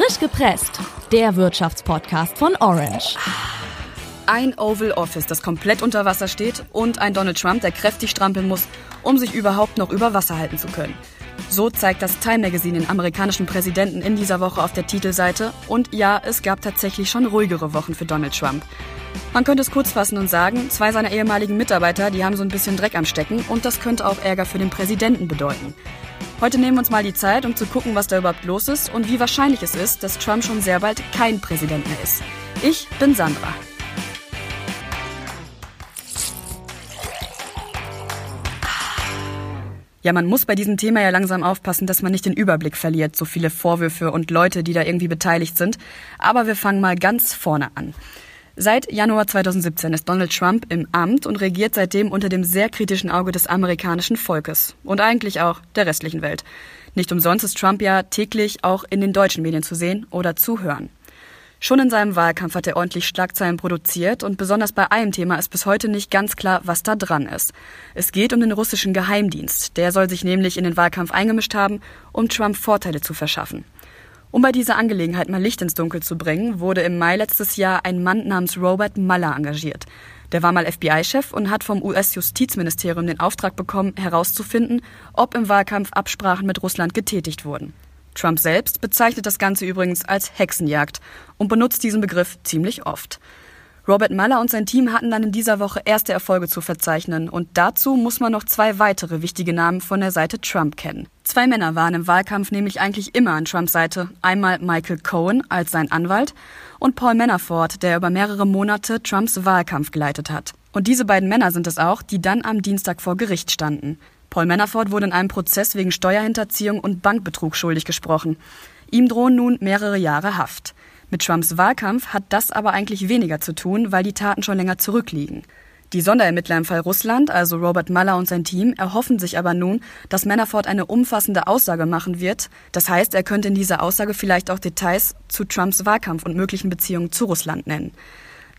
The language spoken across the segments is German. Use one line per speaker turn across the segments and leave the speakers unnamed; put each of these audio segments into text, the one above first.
Frisch gepresst, der Wirtschaftspodcast von Orange.
Ein Oval Office, das komplett unter Wasser steht und ein Donald Trump, der kräftig strampeln muss, um sich überhaupt noch über Wasser halten zu können. So zeigt das Time Magazine den amerikanischen Präsidenten in dieser Woche auf der Titelseite. Und ja, es gab tatsächlich schon ruhigere Wochen für Donald Trump. Man könnte es kurz fassen und sagen, zwei seiner ehemaligen Mitarbeiter, die haben so ein bisschen Dreck am Stecken und das könnte auch Ärger für den Präsidenten bedeuten. Heute nehmen wir uns mal die Zeit, um zu gucken, was da überhaupt los ist und wie wahrscheinlich es ist, dass Trump schon sehr bald kein Präsident mehr ist. Ich bin Sandra. Ja, man muss bei diesem Thema ja langsam aufpassen, dass man nicht den Überblick verliert, so viele Vorwürfe und Leute, die da irgendwie beteiligt sind. Aber wir fangen mal ganz vorne an. Seit Januar 2017 ist Donald Trump im Amt und regiert seitdem unter dem sehr kritischen Auge des amerikanischen Volkes und eigentlich auch der restlichen Welt. Nicht umsonst ist Trump ja täglich auch in den deutschen Medien zu sehen oder zu hören. Schon in seinem Wahlkampf hat er ordentlich Schlagzeilen produziert und besonders bei einem Thema ist bis heute nicht ganz klar, was da dran ist. Es geht um den russischen Geheimdienst. Der soll sich nämlich in den Wahlkampf eingemischt haben, um Trump Vorteile zu verschaffen. Um bei dieser Angelegenheit mal Licht ins Dunkel zu bringen, wurde im Mai letztes Jahr ein Mann namens Robert Mueller engagiert. Der war mal FBI-Chef und hat vom US-Justizministerium den Auftrag bekommen, herauszufinden, ob im Wahlkampf Absprachen mit Russland getätigt wurden. Trump selbst bezeichnet das Ganze übrigens als Hexenjagd und benutzt diesen Begriff ziemlich oft. Robert Mueller und sein Team hatten dann in dieser Woche erste Erfolge zu verzeichnen und dazu muss man noch zwei weitere wichtige Namen von der Seite Trump kennen. Zwei Männer waren im Wahlkampf nämlich eigentlich immer an Trumps Seite. Einmal Michael Cohen als sein Anwalt und Paul Manafort, der über mehrere Monate Trumps Wahlkampf geleitet hat. Und diese beiden Männer sind es auch, die dann am Dienstag vor Gericht standen. Paul Manafort wurde in einem Prozess wegen Steuerhinterziehung und Bankbetrug schuldig gesprochen. Ihm drohen nun mehrere Jahre Haft. Mit Trumps Wahlkampf hat das aber eigentlich weniger zu tun, weil die Taten schon länger zurückliegen. Die Sonderermittler im Fall Russland, also Robert Mueller und sein Team, erhoffen sich aber nun, dass Manafort eine umfassende Aussage machen wird. Das heißt, er könnte in dieser Aussage vielleicht auch Details zu Trumps Wahlkampf und möglichen Beziehungen zu Russland nennen.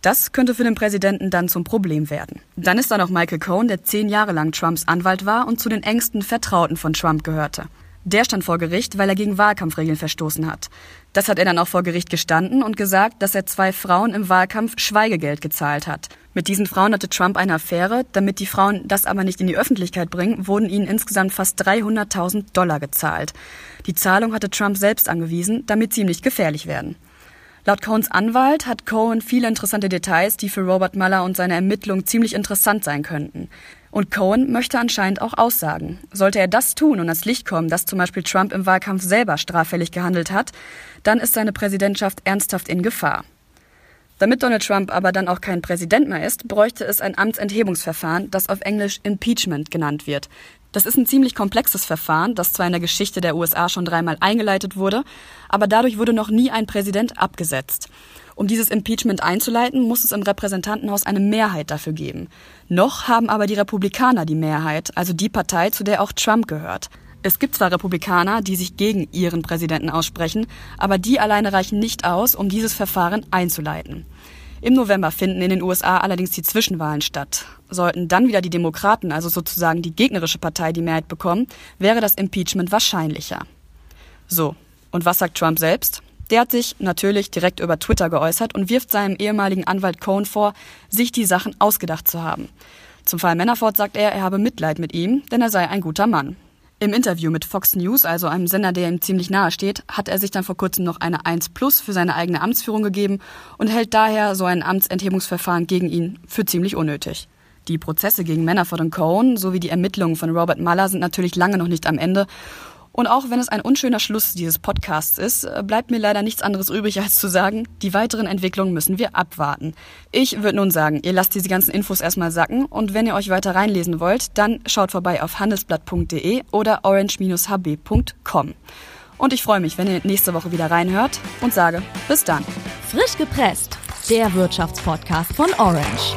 Das könnte für den Präsidenten dann zum Problem werden. Dann ist da noch Michael Cohen, der zehn Jahre lang Trumps Anwalt war und zu den engsten Vertrauten von Trump gehörte. Der stand vor Gericht, weil er gegen Wahlkampfregeln verstoßen hat. Das hat er dann auch vor Gericht gestanden und gesagt, dass er zwei Frauen im Wahlkampf Schweigegeld gezahlt hat. Mit diesen Frauen hatte Trump eine Affäre. Damit die Frauen das aber nicht in die Öffentlichkeit bringen, wurden ihnen insgesamt fast 300.000 Dollar gezahlt. Die Zahlung hatte Trump selbst angewiesen, damit sie ihm nicht gefährlich werden. Laut Cohens Anwalt hat Cohen viele interessante Details, die für Robert Mueller und seine Ermittlungen ziemlich interessant sein könnten. Und Cohen möchte anscheinend auch aussagen. Sollte er das tun und ans Licht kommen, dass zum Beispiel Trump im Wahlkampf selber straffällig gehandelt hat, dann ist seine Präsidentschaft ernsthaft in Gefahr. Damit Donald Trump aber dann auch kein Präsident mehr ist, bräuchte es ein Amtsenthebungsverfahren, das auf Englisch Impeachment genannt wird. Das ist ein ziemlich komplexes Verfahren, das zwar in der Geschichte der USA schon dreimal eingeleitet wurde, aber dadurch wurde noch nie ein Präsident abgesetzt. Um dieses Impeachment einzuleiten, muss es im Repräsentantenhaus eine Mehrheit dafür geben. Noch haben aber die Republikaner die Mehrheit, also die Partei, zu der auch Trump gehört. Es gibt zwar Republikaner, die sich gegen ihren Präsidenten aussprechen, aber die alleine reichen nicht aus, um dieses Verfahren einzuleiten. Im November finden in den USA allerdings die Zwischenwahlen statt. Sollten dann wieder die Demokraten, also sozusagen die gegnerische Partei, die Mehrheit bekommen, wäre das Impeachment wahrscheinlicher. So, und was sagt Trump selbst? Der hat sich natürlich direkt über Twitter geäußert und wirft seinem ehemaligen Anwalt Cohen vor, sich die Sachen ausgedacht zu haben. Zum Fall Manafort sagt er, er habe Mitleid mit ihm, denn er sei ein guter Mann. Im Interview mit Fox News, also einem Sender, der ihm ziemlich nahe steht, hat er sich dann vor kurzem noch eine 1 Plus für seine eigene Amtsführung gegeben und hält daher so ein Amtsenthebungsverfahren gegen ihn für ziemlich unnötig. Die Prozesse gegen Manafort und Cohen sowie die Ermittlungen von Robert Mueller sind natürlich lange noch nicht am Ende und auch wenn es ein unschöner Schluss dieses Podcasts ist, bleibt mir leider nichts anderes übrig, als zu sagen, die weiteren Entwicklungen müssen wir abwarten. Ich würde nun sagen, ihr lasst diese ganzen Infos erstmal sacken und wenn ihr euch weiter reinlesen wollt, dann schaut vorbei auf handelsblatt.de oder orange-hb.com. Und ich freue mich, wenn ihr nächste Woche wieder reinhört und sage bis dann.
Frisch gepresst, der Wirtschaftspodcast von Orange.